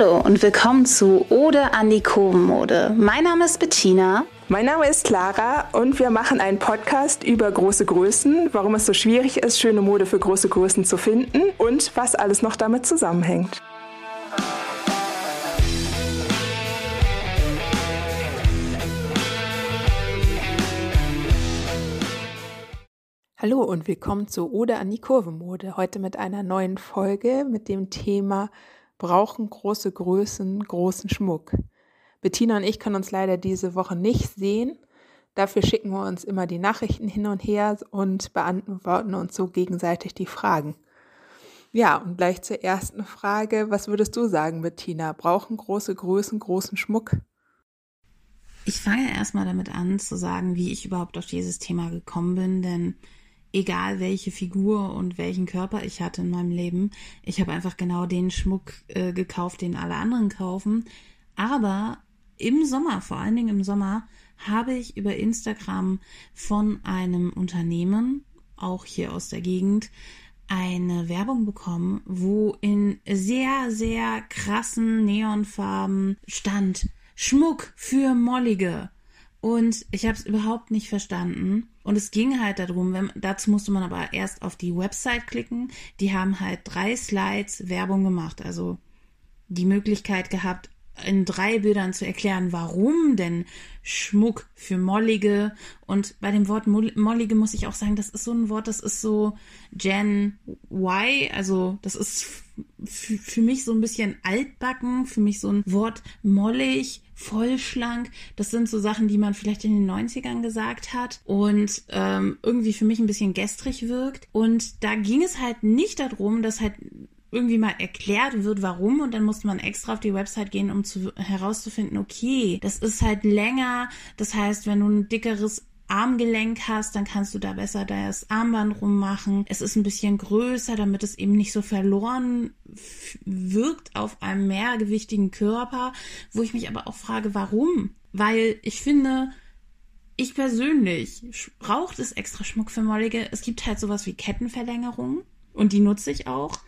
Hallo und willkommen zu Ode an die Kurvenmode. Mein Name ist Bettina. Mein Name ist Clara und wir machen einen Podcast über große Größen, warum es so schwierig ist, schöne Mode für große Größen zu finden und was alles noch damit zusammenhängt. Hallo und willkommen zu Ode an die Kurvenmode. Heute mit einer neuen Folge mit dem Thema brauchen große Größen großen Schmuck. Bettina und ich können uns leider diese Woche nicht sehen. Dafür schicken wir uns immer die Nachrichten hin und her und beantworten uns so gegenseitig die Fragen. Ja, und gleich zur ersten Frage. Was würdest du sagen, Bettina? Brauchen große Größen großen Schmuck? Ich fange erstmal damit an zu sagen, wie ich überhaupt auf dieses Thema gekommen bin, denn egal welche Figur und welchen Körper ich hatte in meinem Leben. Ich habe einfach genau den Schmuck äh, gekauft, den alle anderen kaufen. Aber im Sommer, vor allen Dingen im Sommer, habe ich über Instagram von einem Unternehmen, auch hier aus der Gegend, eine Werbung bekommen, wo in sehr, sehr krassen Neonfarben stand Schmuck für Mollige. Und ich habe es überhaupt nicht verstanden. Und es ging halt darum, wenn, dazu musste man aber erst auf die Website klicken. Die haben halt drei Slides Werbung gemacht, also die Möglichkeit gehabt, in drei Bildern zu erklären, warum denn Schmuck für Mollige. Und bei dem Wort Mollige muss ich auch sagen, das ist so ein Wort, das ist so Gen Y, also das ist für mich so ein bisschen altbacken, für mich so ein Wort mollig, vollschlank. Das sind so Sachen, die man vielleicht in den 90ern gesagt hat und ähm, irgendwie für mich ein bisschen gestrig wirkt. Und da ging es halt nicht darum, dass halt irgendwie mal erklärt wird, warum und dann musste man extra auf die Website gehen, um zu, herauszufinden, okay, das ist halt länger, das heißt, wenn du ein dickeres Armgelenk hast, dann kannst du da besser das Armband rummachen. Es ist ein bisschen größer, damit es eben nicht so verloren wirkt auf einem mehrgewichtigen Körper, wo ich mich aber auch frage, warum? Weil ich finde, ich persönlich braucht es extra Schmuck für Mollige. Es gibt halt sowas wie Kettenverlängerung und die nutze ich auch.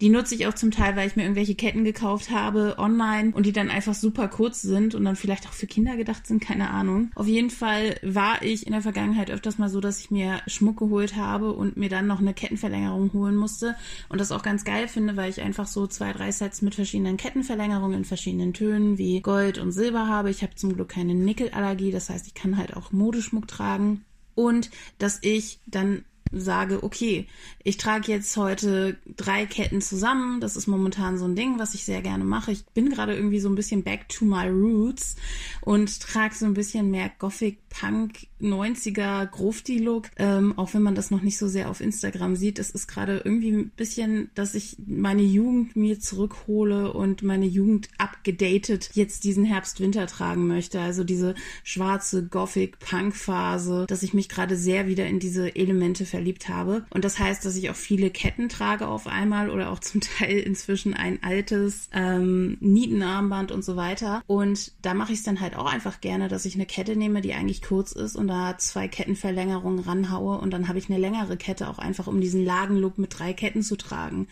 Die nutze ich auch zum Teil, weil ich mir irgendwelche Ketten gekauft habe online und die dann einfach super kurz sind und dann vielleicht auch für Kinder gedacht sind, keine Ahnung. Auf jeden Fall war ich in der Vergangenheit öfters mal so, dass ich mir Schmuck geholt habe und mir dann noch eine Kettenverlängerung holen musste und das auch ganz geil finde, weil ich einfach so zwei, drei Sets mit verschiedenen Kettenverlängerungen in verschiedenen Tönen wie Gold und Silber habe. Ich habe zum Glück keine Nickelallergie, das heißt, ich kann halt auch Modeschmuck tragen und dass ich dann sage, okay, ich trage jetzt heute drei Ketten zusammen. Das ist momentan so ein Ding, was ich sehr gerne mache. Ich bin gerade irgendwie so ein bisschen back to my roots und trage so ein bisschen mehr Gothic Punk 90er Grufti-Look, ähm, auch wenn man das noch nicht so sehr auf Instagram sieht. Es ist gerade irgendwie ein bisschen, dass ich meine Jugend mir zurückhole und meine Jugend abgedatet jetzt diesen Herbst-Winter tragen möchte. Also diese schwarze Gothic Punk Phase, dass ich mich gerade sehr wieder in diese Elemente verliebt habe. Und das heißt, dass ich auch viele Ketten trage auf einmal oder auch zum Teil inzwischen ein altes ähm, Nietenarmband und so weiter. Und da mache ich es dann halt auch einfach gerne, dass ich eine Kette nehme, die eigentlich kurz ist und da zwei Kettenverlängerungen ranhaue und dann habe ich eine längere Kette auch einfach, um diesen Lagenlook mit drei Ketten zu tragen.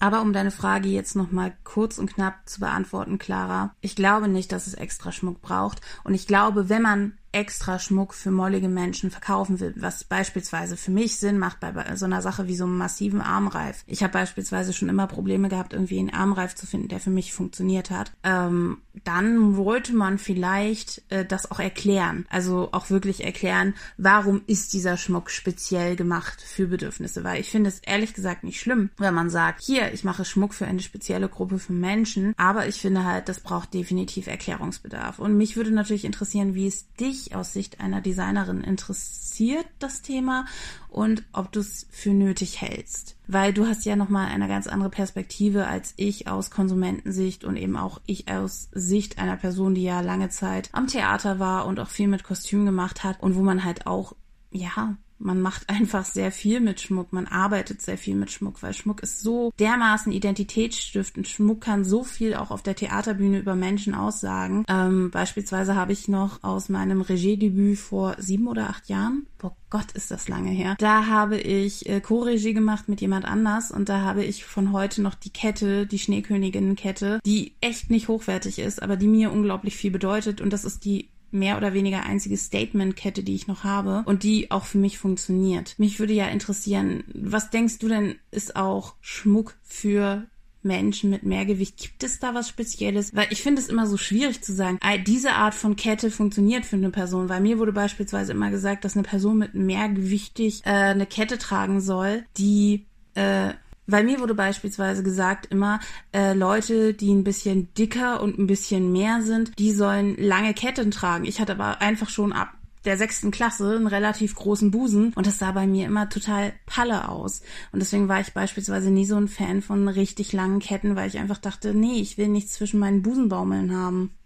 Aber um deine Frage jetzt nochmal kurz und knapp zu beantworten, Clara, ich glaube nicht, dass es extra Schmuck braucht. Und ich glaube, wenn man extra Schmuck für mollige Menschen verkaufen will, was beispielsweise für mich Sinn macht bei so einer Sache wie so einem massiven Armreif. Ich habe beispielsweise schon immer Probleme gehabt, irgendwie einen Armreif zu finden, der für mich funktioniert hat. Ähm, dann wollte man vielleicht äh, das auch erklären, also auch wirklich erklären, warum ist dieser Schmuck speziell gemacht für Bedürfnisse, weil ich finde es ehrlich gesagt nicht schlimm, wenn man sagt, hier, ich mache Schmuck für eine spezielle Gruppe von Menschen, aber ich finde halt, das braucht definitiv Erklärungsbedarf. Und mich würde natürlich interessieren, wie es dich aus Sicht einer Designerin interessiert, das Thema, und ob du es für nötig hältst. Weil du hast ja nochmal eine ganz andere Perspektive als ich aus Konsumentensicht und eben auch ich aus Sicht einer Person, die ja lange Zeit am Theater war und auch viel mit Kostüm gemacht hat und wo man halt auch, ja, man macht einfach sehr viel mit Schmuck, man arbeitet sehr viel mit Schmuck, weil Schmuck ist so dermaßen identitätsstiftend. Schmuck kann so viel auch auf der Theaterbühne über Menschen aussagen. Ähm, beispielsweise habe ich noch aus meinem Regiedebüt vor sieben oder acht Jahren, boah Gott, ist das lange her, da habe ich äh, Co-Regie gemacht mit jemand anders und da habe ich von heute noch die Kette, die Schneeköniginnenkette, die echt nicht hochwertig ist, aber die mir unglaublich viel bedeutet und das ist die mehr oder weniger einzige Statement-Kette, die ich noch habe und die auch für mich funktioniert. Mich würde ja interessieren, was denkst du denn ist auch Schmuck für Menschen mit Mehrgewicht? Gibt es da was Spezielles? Weil ich finde es immer so schwierig zu sagen, diese Art von Kette funktioniert für eine Person. Weil mir wurde beispielsweise immer gesagt, dass eine Person mit mehrgewichtig äh, eine Kette tragen soll, die äh, weil mir wurde beispielsweise gesagt immer, äh, Leute, die ein bisschen dicker und ein bisschen mehr sind, die sollen lange Ketten tragen. Ich hatte aber einfach schon ab der sechsten Klasse einen relativ großen Busen und das sah bei mir immer total palle aus. Und deswegen war ich beispielsweise nie so ein Fan von richtig langen Ketten, weil ich einfach dachte, nee, ich will nichts zwischen meinen Busenbaumeln haben.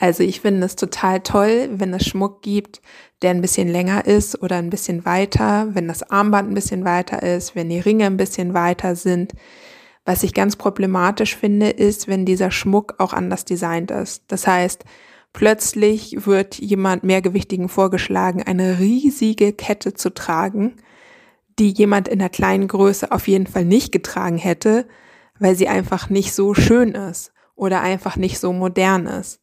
Also ich finde es total toll, wenn es Schmuck gibt, der ein bisschen länger ist oder ein bisschen weiter, wenn das Armband ein bisschen weiter ist, wenn die Ringe ein bisschen weiter sind. Was ich ganz problematisch finde, ist, wenn dieser Schmuck auch anders designt ist. Das heißt, plötzlich wird jemand mehrgewichtigen vorgeschlagen, eine riesige Kette zu tragen, die jemand in der kleinen Größe auf jeden Fall nicht getragen hätte, weil sie einfach nicht so schön ist oder einfach nicht so modern ist.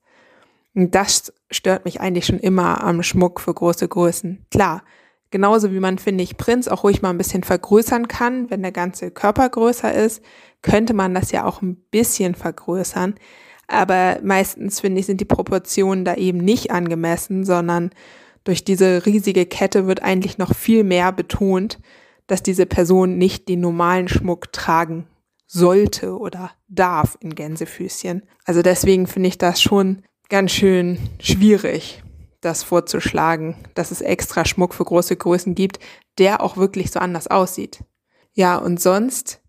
Das stört mich eigentlich schon immer am Schmuck für große Größen. Klar, genauso wie man, finde ich, Prinz auch ruhig mal ein bisschen vergrößern kann, wenn der ganze Körper größer ist, könnte man das ja auch ein bisschen vergrößern. Aber meistens, finde ich, sind die Proportionen da eben nicht angemessen, sondern durch diese riesige Kette wird eigentlich noch viel mehr betont, dass diese Person nicht den normalen Schmuck tragen sollte oder darf in Gänsefüßchen. Also deswegen finde ich das schon ganz schön schwierig, das vorzuschlagen, dass es extra Schmuck für große Größen gibt, der auch wirklich so anders aussieht. Ja, und sonst,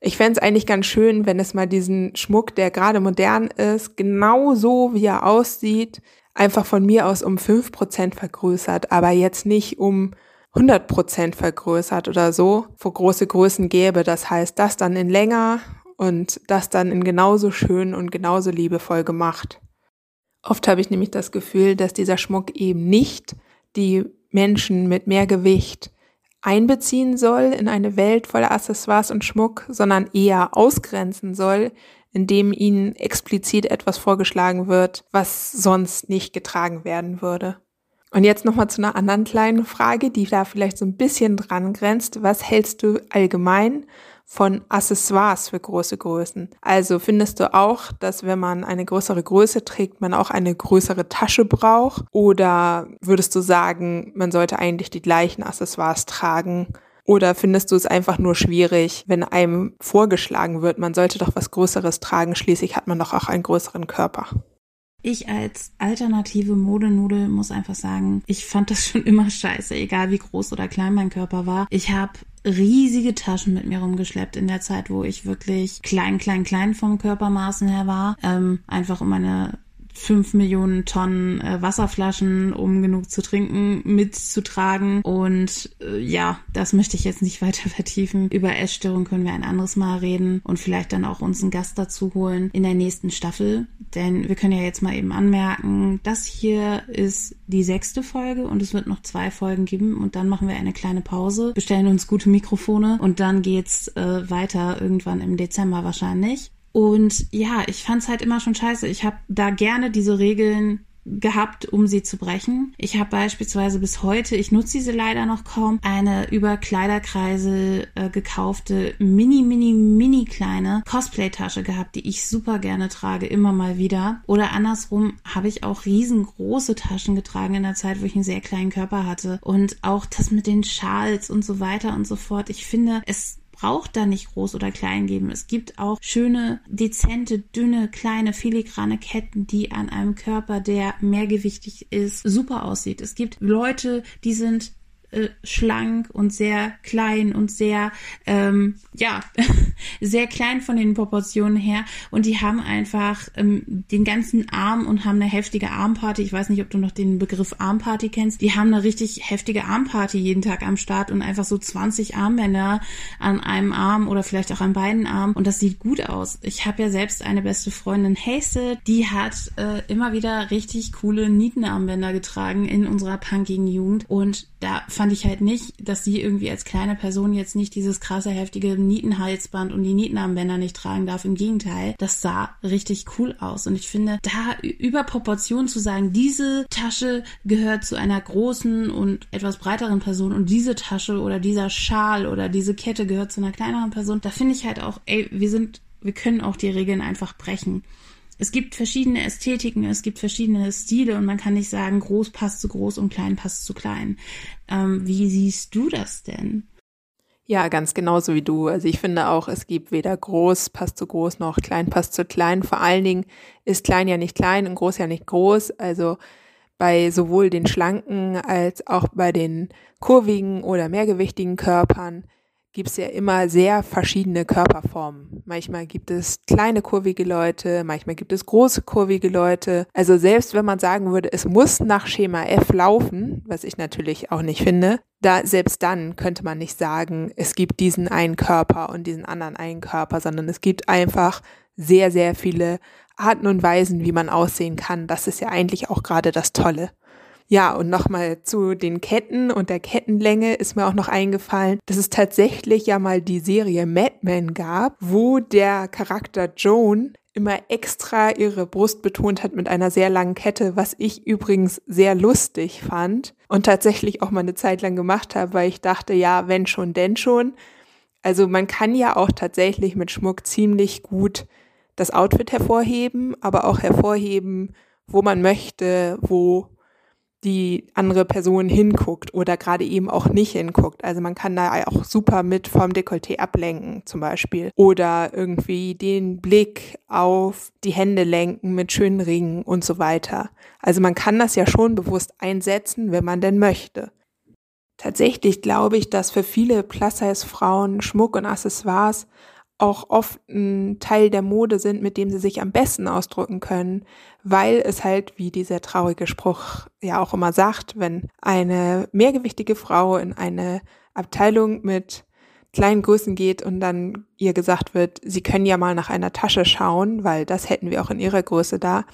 ich fände es eigentlich ganz schön, wenn es mal diesen Schmuck, der gerade modern ist, genau so wie er aussieht, einfach von mir aus um fünf Prozent vergrößert, aber jetzt nicht um 100 Prozent vergrößert oder so, wo große Größen gäbe. Das heißt, das dann in länger und das dann in genauso schön und genauso liebevoll gemacht. Oft habe ich nämlich das Gefühl, dass dieser Schmuck eben nicht die Menschen mit mehr Gewicht einbeziehen soll in eine Welt voller Accessoires und Schmuck, sondern eher ausgrenzen soll, indem ihnen explizit etwas vorgeschlagen wird, was sonst nicht getragen werden würde. Und jetzt nochmal zu einer anderen kleinen Frage, die da vielleicht so ein bisschen dran grenzt. Was hältst du allgemein von Accessoires für große Größen. Also findest du auch, dass wenn man eine größere Größe trägt, man auch eine größere Tasche braucht? Oder würdest du sagen, man sollte eigentlich die gleichen Accessoires tragen? Oder findest du es einfach nur schwierig, wenn einem vorgeschlagen wird, man sollte doch was Größeres tragen, schließlich hat man doch auch einen größeren Körper? Ich als alternative Modenudel muss einfach sagen, ich fand das schon immer scheiße, egal wie groß oder klein mein Körper war. Ich habe riesige Taschen mit mir rumgeschleppt in der Zeit, wo ich wirklich klein, klein, klein vom Körpermaßen her war. Ähm, einfach um meine fünf Millionen Tonnen äh, Wasserflaschen, um genug zu trinken, mitzutragen. Und äh, ja, das möchte ich jetzt nicht weiter vertiefen. Über Essstörungen können wir ein anderes Mal reden und vielleicht dann auch uns einen Gast dazu holen in der nächsten Staffel. Denn wir können ja jetzt mal eben anmerken, das hier ist die sechste Folge und es wird noch zwei Folgen geben und dann machen wir eine kleine Pause, bestellen uns gute Mikrofone und dann geht's äh, weiter irgendwann im Dezember wahrscheinlich. Und ja, ich fand's halt immer schon scheiße. Ich habe da gerne diese Regeln gehabt, um sie zu brechen. Ich habe beispielsweise bis heute, ich nutze diese leider noch kaum, eine über Kleiderkreise äh, gekaufte mini, mini, mini kleine Cosplay-Tasche gehabt, die ich super gerne trage, immer mal wieder. Oder andersrum habe ich auch riesengroße Taschen getragen in der Zeit, wo ich einen sehr kleinen Körper hatte. Und auch das mit den Schals und so weiter und so fort. Ich finde, es braucht da nicht groß oder klein geben. Es gibt auch schöne, dezente, dünne, kleine, filigrane Ketten, die an einem Körper, der mehrgewichtig ist, super aussieht. Es gibt Leute, die sind äh, schlank und sehr klein und sehr, ähm, ja, sehr klein von den Proportionen her. Und die haben einfach ähm, den ganzen Arm und haben eine heftige Armparty. Ich weiß nicht, ob du noch den Begriff Armparty kennst. Die haben eine richtig heftige Armparty jeden Tag am Start und einfach so 20 Armbänder an einem Arm oder vielleicht auch an beiden Armen. Und das sieht gut aus. Ich habe ja selbst eine beste Freundin, Hazel, die hat äh, immer wieder richtig coole Nietenarmbänder getragen in unserer punkigen Jugend. Und da fand ich halt nicht, dass sie irgendwie als kleine Person jetzt nicht dieses krasse, heftige Nietenhalsband und die Nietenarmbänder nicht tragen darf. Im Gegenteil, das sah richtig cool aus. Und ich finde, da über Proportionen zu sagen, diese Tasche gehört zu einer großen und etwas breiteren Person und diese Tasche oder dieser Schal oder diese Kette gehört zu einer kleineren Person, da finde ich halt auch, ey, wir sind, wir können auch die Regeln einfach brechen es gibt verschiedene Ästhetiken, es gibt verschiedene Stile und man kann nicht sagen, groß passt zu groß und klein passt zu klein. Ähm, wie siehst du das denn? Ja, ganz genauso wie du. Also ich finde auch, es gibt weder groß passt zu groß noch klein passt zu klein. Vor allen Dingen ist klein ja nicht klein und groß ja nicht groß. Also bei sowohl den schlanken als auch bei den kurvigen oder mehrgewichtigen Körpern gibt es ja immer sehr verschiedene Körperformen. Manchmal gibt es kleine kurvige Leute, manchmal gibt es große kurvige Leute. Also selbst wenn man sagen würde, es muss nach Schema F laufen, was ich natürlich auch nicht finde, da selbst dann könnte man nicht sagen, es gibt diesen einen Körper und diesen anderen einen Körper, sondern es gibt einfach sehr, sehr viele Arten und Weisen, wie man aussehen kann. Das ist ja eigentlich auch gerade das Tolle. Ja, und nochmal zu den Ketten und der Kettenlänge ist mir auch noch eingefallen, dass es tatsächlich ja mal die Serie Mad Men gab, wo der Charakter Joan immer extra ihre Brust betont hat mit einer sehr langen Kette, was ich übrigens sehr lustig fand und tatsächlich auch mal eine Zeit lang gemacht habe, weil ich dachte, ja, wenn schon, denn schon. Also man kann ja auch tatsächlich mit Schmuck ziemlich gut das Outfit hervorheben, aber auch hervorheben, wo man möchte, wo die andere Person hinguckt oder gerade eben auch nicht hinguckt. Also man kann da auch super mit vom Dekolleté ablenken zum Beispiel. Oder irgendwie den Blick auf die Hände lenken mit schönen Ringen und so weiter. Also man kann das ja schon bewusst einsetzen, wenn man denn möchte. Tatsächlich glaube ich, dass für viele Plus-Size-Frauen Schmuck und Accessoires auch oft ein Teil der Mode sind, mit dem sie sich am besten ausdrücken können, weil es halt, wie dieser traurige Spruch ja auch immer sagt, wenn eine mehrgewichtige Frau in eine Abteilung mit kleinen Größen geht und dann ihr gesagt wird, sie können ja mal nach einer Tasche schauen, weil das hätten wir auch in ihrer Größe da.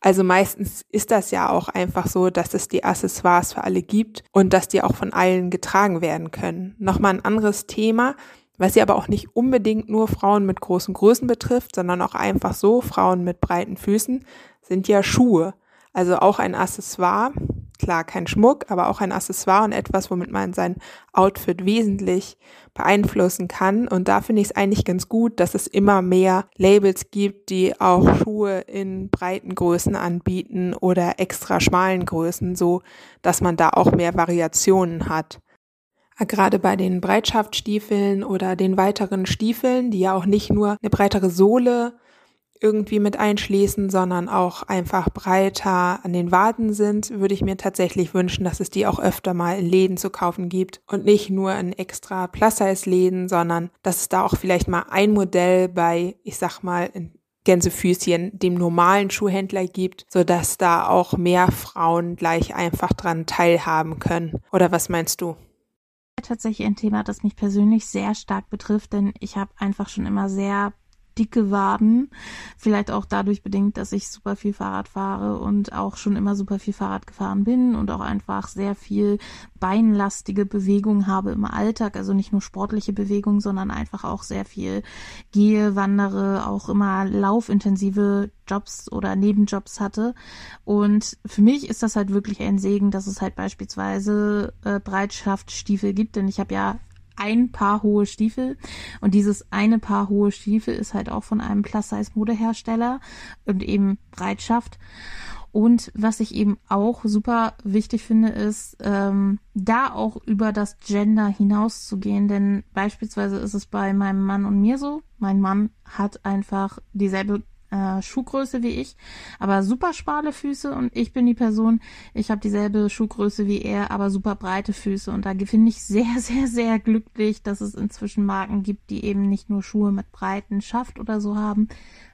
Also meistens ist das ja auch einfach so, dass es die Accessoires für alle gibt und dass die auch von allen getragen werden können. Nochmal ein anderes Thema, was sie aber auch nicht unbedingt nur Frauen mit großen Größen betrifft, sondern auch einfach so Frauen mit breiten Füßen, sind ja Schuhe. Also auch ein Accessoire, klar kein Schmuck, aber auch ein Accessoire und etwas, womit man sein Outfit wesentlich beeinflussen kann. Und da finde ich es eigentlich ganz gut, dass es immer mehr Labels gibt, die auch Schuhe in breiten Größen anbieten oder extra schmalen Größen, so dass man da auch mehr Variationen hat. Gerade bei den Breitschaftsstiefeln oder den weiteren Stiefeln, die ja auch nicht nur eine breitere Sohle irgendwie mit einschließen, sondern auch einfach breiter an den Waden sind, würde ich mir tatsächlich wünschen, dass es die auch öfter mal in Läden zu kaufen gibt und nicht nur in extra Plus-Size-Läden, sondern dass es da auch vielleicht mal ein Modell bei, ich sag mal, in Gänsefüßchen dem normalen Schuhhändler gibt, so dass da auch mehr Frauen gleich einfach dran teilhaben können. Oder was meinst du? Tatsächlich ein Thema, das mich persönlich sehr stark betrifft, denn ich habe einfach schon immer sehr dicke Waden. Vielleicht auch dadurch bedingt, dass ich super viel Fahrrad fahre und auch schon immer super viel Fahrrad gefahren bin und auch einfach sehr viel beinlastige Bewegung habe im Alltag. Also nicht nur sportliche Bewegung, sondern einfach auch sehr viel gehe, wandere, auch immer laufintensive Jobs oder Nebenjobs hatte. Und für mich ist das halt wirklich ein Segen, dass es halt beispielsweise äh, Breitschaftsstiefel gibt, denn ich habe ja ein Paar hohe Stiefel und dieses eine Paar hohe Stiefel ist halt auch von einem Plus-Size-Modehersteller und eben Breitschaft. Und was ich eben auch super wichtig finde, ist, ähm, da auch über das Gender hinauszugehen. Denn beispielsweise ist es bei meinem Mann und mir so. Mein Mann hat einfach dieselbe äh, Schuhgröße wie ich, aber super schmale Füße und ich bin die Person, ich habe dieselbe Schuhgröße wie er, aber super breite Füße und da finde ich sehr, sehr, sehr glücklich, dass es inzwischen Marken gibt, die eben nicht nur Schuhe mit breiten Schaft oder so haben,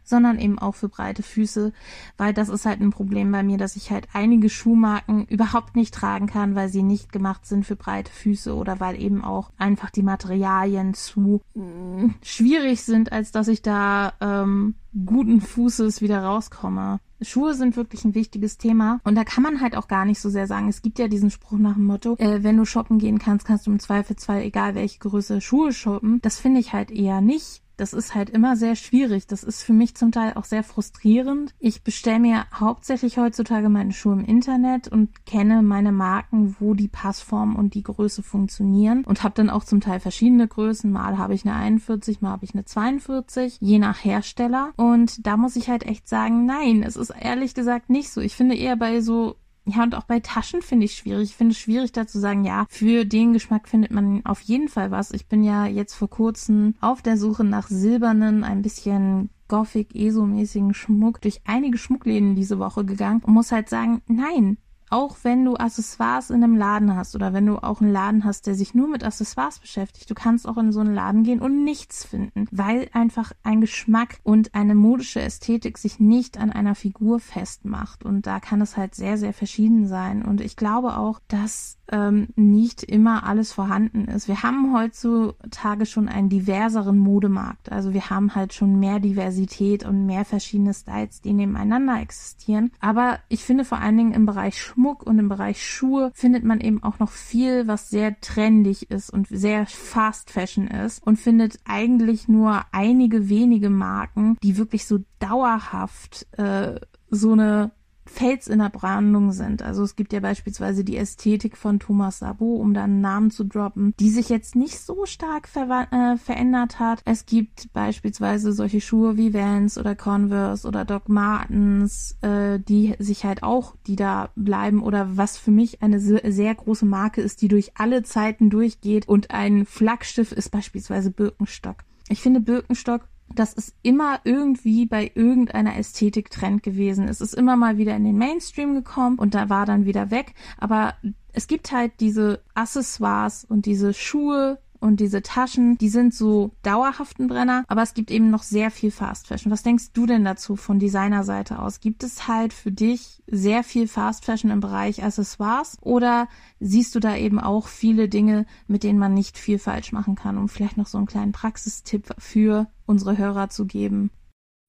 sondern eben auch für breite Füße, weil das ist halt ein Problem bei mir, dass ich halt einige Schuhmarken überhaupt nicht tragen kann, weil sie nicht gemacht sind für breite Füße oder weil eben auch einfach die Materialien zu mm, schwierig sind, als dass ich da ähm, guten Fußes wieder rauskomme. Schuhe sind wirklich ein wichtiges Thema und da kann man halt auch gar nicht so sehr sagen. Es gibt ja diesen Spruch nach dem Motto, äh, wenn du shoppen gehen kannst, kannst du im Zweifelsfall egal welche Größe Schuhe shoppen. Das finde ich halt eher nicht, das ist halt immer sehr schwierig. Das ist für mich zum Teil auch sehr frustrierend. Ich bestelle mir hauptsächlich heutzutage meine Schuhe im Internet und kenne meine Marken, wo die Passform und die Größe funktionieren und habe dann auch zum Teil verschiedene Größen. Mal habe ich eine 41, mal habe ich eine 42, je nach Hersteller. Und da muss ich halt echt sagen, nein, es ist ehrlich gesagt nicht so. Ich finde eher bei so ja, und auch bei Taschen finde ich schwierig. Ich finde es schwierig, da zu sagen, ja, für den Geschmack findet man auf jeden Fall was. Ich bin ja jetzt vor kurzem auf der Suche nach silbernen, ein bisschen Gothic, ESO-mäßigen Schmuck durch einige Schmuckläden diese Woche gegangen und muss halt sagen, nein, auch wenn du Accessoires in einem Laden hast oder wenn du auch einen Laden hast, der sich nur mit Accessoires beschäftigt, du kannst auch in so einen Laden gehen und nichts finden, weil einfach ein Geschmack und eine modische Ästhetik sich nicht an einer Figur festmacht. Und da kann es halt sehr, sehr verschieden sein. Und ich glaube auch, dass ähm, nicht immer alles vorhanden ist. Wir haben heutzutage schon einen diverseren Modemarkt. Also wir haben halt schon mehr Diversität und mehr verschiedene Styles, die nebeneinander existieren. Aber ich finde vor allen Dingen im Bereich Schmuck und im Bereich Schuhe findet man eben auch noch viel, was sehr trendig ist und sehr fast fashion ist und findet eigentlich nur einige wenige Marken, die wirklich so dauerhaft äh, so eine Fels in der Brandung sind. Also es gibt ja beispielsweise die Ästhetik von Thomas Sabo, um da einen Namen zu droppen, die sich jetzt nicht so stark ver äh, verändert hat. Es gibt beispielsweise solche Schuhe wie Vans oder Converse oder Doc Martens, äh, die sich halt auch, die da bleiben oder was für mich eine sehr, sehr große Marke ist, die durch alle Zeiten durchgeht und ein Flaggschiff ist beispielsweise Birkenstock. Ich finde Birkenstock das ist immer irgendwie bei irgendeiner Ästhetik Trend gewesen. Es ist immer mal wieder in den Mainstream gekommen und da war dann wieder weg. Aber es gibt halt diese Accessoires und diese Schuhe, und diese Taschen, die sind so dauerhaften Brenner, aber es gibt eben noch sehr viel Fast Fashion. Was denkst du denn dazu von Designerseite aus? Gibt es halt für dich sehr viel Fast Fashion im Bereich Accessoires oder siehst du da eben auch viele Dinge, mit denen man nicht viel falsch machen kann, um vielleicht noch so einen kleinen Praxistipp für unsere Hörer zu geben?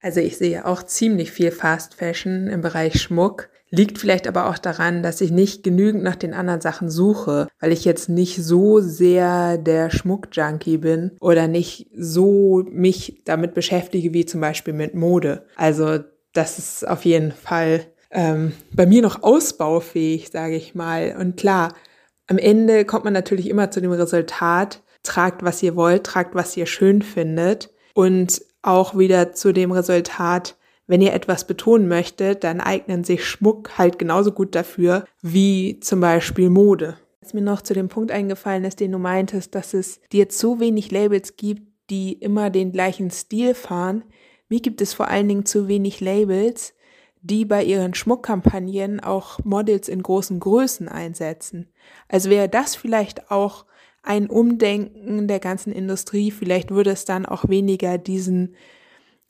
Also ich sehe auch ziemlich viel Fast Fashion im Bereich Schmuck. Liegt vielleicht aber auch daran, dass ich nicht genügend nach den anderen Sachen suche, weil ich jetzt nicht so sehr der Schmuckjunkie bin oder nicht so mich damit beschäftige wie zum Beispiel mit Mode. Also das ist auf jeden Fall ähm, bei mir noch ausbaufähig, sage ich mal. Und klar, am Ende kommt man natürlich immer zu dem Resultat, tragt, was ihr wollt, tragt, was ihr schön findet. Und auch wieder zu dem Resultat, wenn ihr etwas betonen möchtet, dann eignen sich Schmuck halt genauso gut dafür wie zum Beispiel Mode. Was mir noch zu dem Punkt eingefallen ist, den du meintest, dass es dir zu wenig Labels gibt, die immer den gleichen Stil fahren. Mir gibt es vor allen Dingen zu wenig Labels, die bei ihren Schmuckkampagnen auch Models in großen Größen einsetzen. Also wäre das vielleicht auch ein Umdenken der ganzen Industrie. Vielleicht würde es dann auch weniger diesen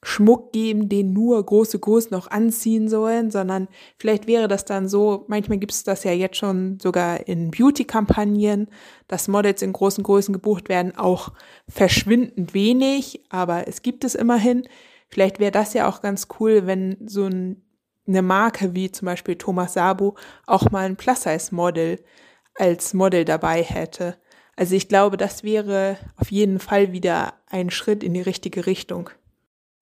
Schmuck geben, den nur große Größen noch anziehen sollen, sondern vielleicht wäre das dann so, manchmal gibt es das ja jetzt schon sogar in Beauty-Kampagnen, dass Models in großen Größen gebucht werden, auch verschwindend wenig, aber es gibt es immerhin. Vielleicht wäre das ja auch ganz cool, wenn so ein, eine Marke wie zum Beispiel Thomas Sabo auch mal ein Plus-Size-Model als Model dabei hätte. Also ich glaube, das wäre auf jeden Fall wieder ein Schritt in die richtige Richtung.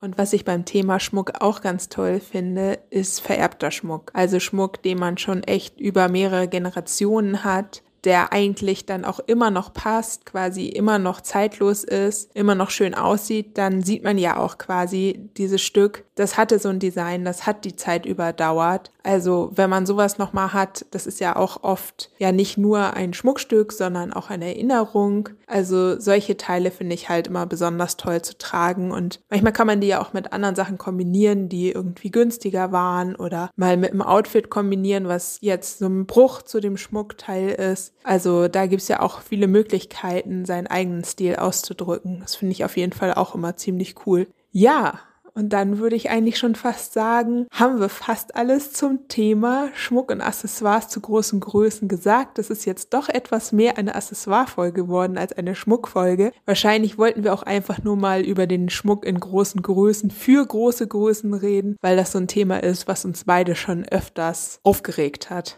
Und was ich beim Thema Schmuck auch ganz toll finde, ist vererbter Schmuck. Also Schmuck, den man schon echt über mehrere Generationen hat, der eigentlich dann auch immer noch passt, quasi immer noch zeitlos ist, immer noch schön aussieht, dann sieht man ja auch quasi dieses Stück das hatte so ein Design, das hat die Zeit überdauert. Also wenn man sowas nochmal hat, das ist ja auch oft ja nicht nur ein Schmuckstück, sondern auch eine Erinnerung. Also solche Teile finde ich halt immer besonders toll zu tragen und manchmal kann man die ja auch mit anderen Sachen kombinieren, die irgendwie günstiger waren oder mal mit einem Outfit kombinieren, was jetzt so ein Bruch zu dem Schmuckteil ist. Also da gibt's ja auch viele Möglichkeiten, seinen eigenen Stil auszudrücken. Das finde ich auf jeden Fall auch immer ziemlich cool. Ja, und dann würde ich eigentlich schon fast sagen, haben wir fast alles zum Thema Schmuck und Accessoires zu großen Größen gesagt. Das ist jetzt doch etwas mehr eine Accessoire-Folge geworden als eine Schmuckfolge. Wahrscheinlich wollten wir auch einfach nur mal über den Schmuck in großen Größen für große Größen reden, weil das so ein Thema ist, was uns beide schon öfters aufgeregt hat.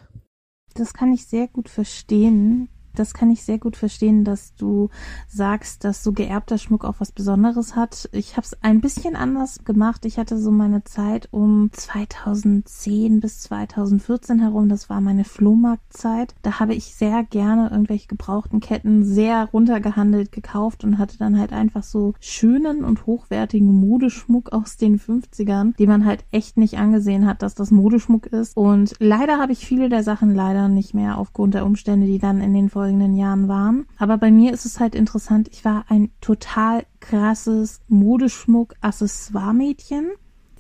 Das kann ich sehr gut verstehen das kann ich sehr gut verstehen, dass du sagst, dass so geerbter Schmuck auch was Besonderes hat. Ich habe es ein bisschen anders gemacht. Ich hatte so meine Zeit um 2010 bis 2014 herum. Das war meine Flohmarktzeit. Da habe ich sehr gerne irgendwelche gebrauchten Ketten sehr runtergehandelt gekauft und hatte dann halt einfach so schönen und hochwertigen Modeschmuck aus den 50ern, die man halt echt nicht angesehen hat, dass das Modeschmuck ist. Und leider habe ich viele der Sachen leider nicht mehr aufgrund der Umstände, die dann in den Folgen folgenden Jahren waren. Aber bei mir ist es halt interessant, ich war ein total krasses Modeschmuck-Accessoire-Mädchen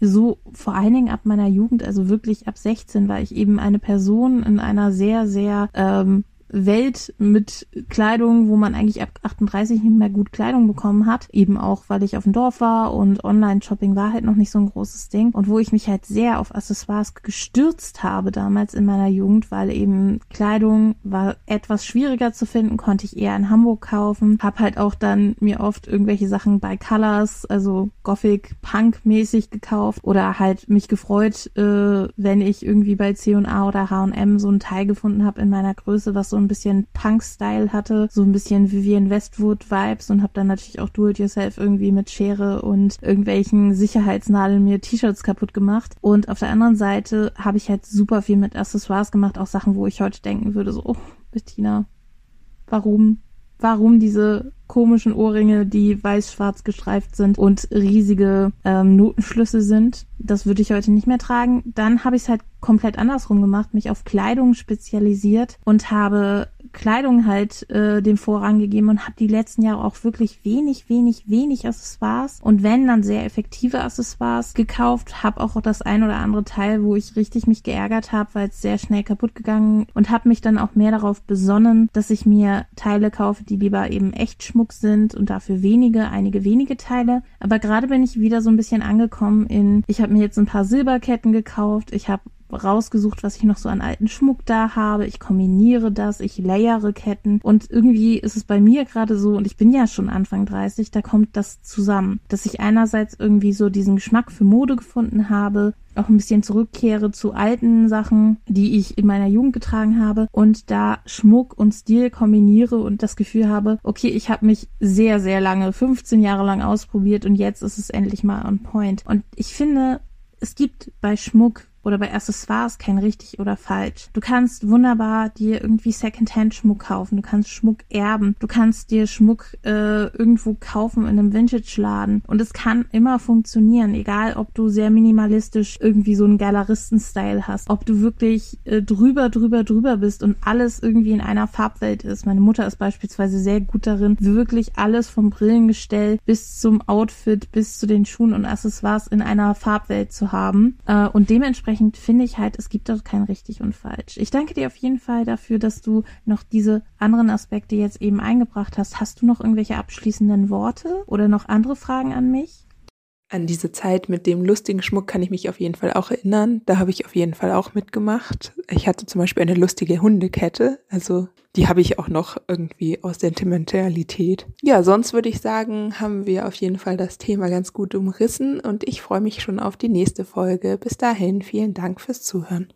so vor allen Dingen ab meiner Jugend, also wirklich ab 16, war ich eben eine Person in einer sehr, sehr ähm, Welt mit Kleidung, wo man eigentlich ab 38 nicht mehr gut Kleidung bekommen hat. Eben auch, weil ich auf dem Dorf war und Online-Shopping war halt noch nicht so ein großes Ding. Und wo ich mich halt sehr auf Accessoires gestürzt habe damals in meiner Jugend, weil eben Kleidung war etwas schwieriger zu finden, konnte ich eher in Hamburg kaufen. Hab halt auch dann mir oft irgendwelche Sachen bei Colors, also Gothic Punk mäßig gekauft oder halt mich gefreut, äh, wenn ich irgendwie bei C&A oder H&M so ein Teil gefunden habe in meiner Größe, was so ein bisschen Punk-Style hatte, so ein bisschen Vivian Westwood-Vibes und habe dann natürlich auch Do-it-yourself irgendwie mit Schere und irgendwelchen Sicherheitsnadeln mir T-Shirts kaputt gemacht. Und auf der anderen Seite habe ich halt super viel mit Accessoires gemacht, auch Sachen, wo ich heute denken würde, so, oh, Bettina, warum? Warum diese komischen Ohrringe, die weiß-schwarz gestreift sind und riesige ähm, Notenschlüsse sind. Das würde ich heute nicht mehr tragen. Dann habe ich es halt komplett andersrum gemacht, mich auf Kleidung spezialisiert und habe Kleidung halt äh, den Vorrang gegeben und habe die letzten Jahre auch wirklich wenig, wenig, wenig Accessoires und wenn dann sehr effektive Accessoires gekauft, habe auch das ein oder andere Teil, wo ich richtig mich geärgert habe, weil es sehr schnell kaputt gegangen und habe mich dann auch mehr darauf besonnen, dass ich mir Teile kaufe, die lieber eben echt Schmuck sind und dafür wenige, einige wenige Teile. Aber gerade bin ich wieder so ein bisschen angekommen in, ich habe mir jetzt ein paar Silberketten gekauft, ich habe rausgesucht, was ich noch so an alten Schmuck da habe. Ich kombiniere das, ich layere Ketten und irgendwie ist es bei mir gerade so, und ich bin ja schon Anfang 30, da kommt das zusammen, dass ich einerseits irgendwie so diesen Geschmack für Mode gefunden habe, auch ein bisschen zurückkehre zu alten Sachen, die ich in meiner Jugend getragen habe und da Schmuck und Stil kombiniere und das Gefühl habe, okay, ich habe mich sehr, sehr lange, 15 Jahre lang ausprobiert und jetzt ist es endlich mal on point. Und ich finde, es gibt bei Schmuck oder bei Accessoires kein richtig oder falsch. Du kannst wunderbar dir irgendwie Secondhand-Schmuck kaufen, du kannst Schmuck erben, du kannst dir Schmuck äh, irgendwo kaufen in einem Vintage-Laden und es kann immer funktionieren, egal ob du sehr minimalistisch irgendwie so einen Galeristen-Style hast, ob du wirklich äh, drüber, drüber, drüber bist und alles irgendwie in einer Farbwelt ist. Meine Mutter ist beispielsweise sehr gut darin, wirklich alles vom Brillengestell bis zum Outfit, bis zu den Schuhen und Accessoires in einer Farbwelt zu haben äh, und dementsprechend dementsprechend finde ich halt, es gibt dort kein richtig und falsch. Ich danke dir auf jeden Fall dafür, dass du noch diese anderen Aspekte jetzt eben eingebracht hast. Hast du noch irgendwelche abschließenden Worte oder noch andere Fragen an mich? An diese Zeit mit dem lustigen Schmuck kann ich mich auf jeden Fall auch erinnern. Da habe ich auf jeden Fall auch mitgemacht. Ich hatte zum Beispiel eine lustige Hundekette. Also die habe ich auch noch irgendwie aus Sentimentalität. Ja, sonst würde ich sagen, haben wir auf jeden Fall das Thema ganz gut umrissen und ich freue mich schon auf die nächste Folge. Bis dahin, vielen Dank fürs Zuhören.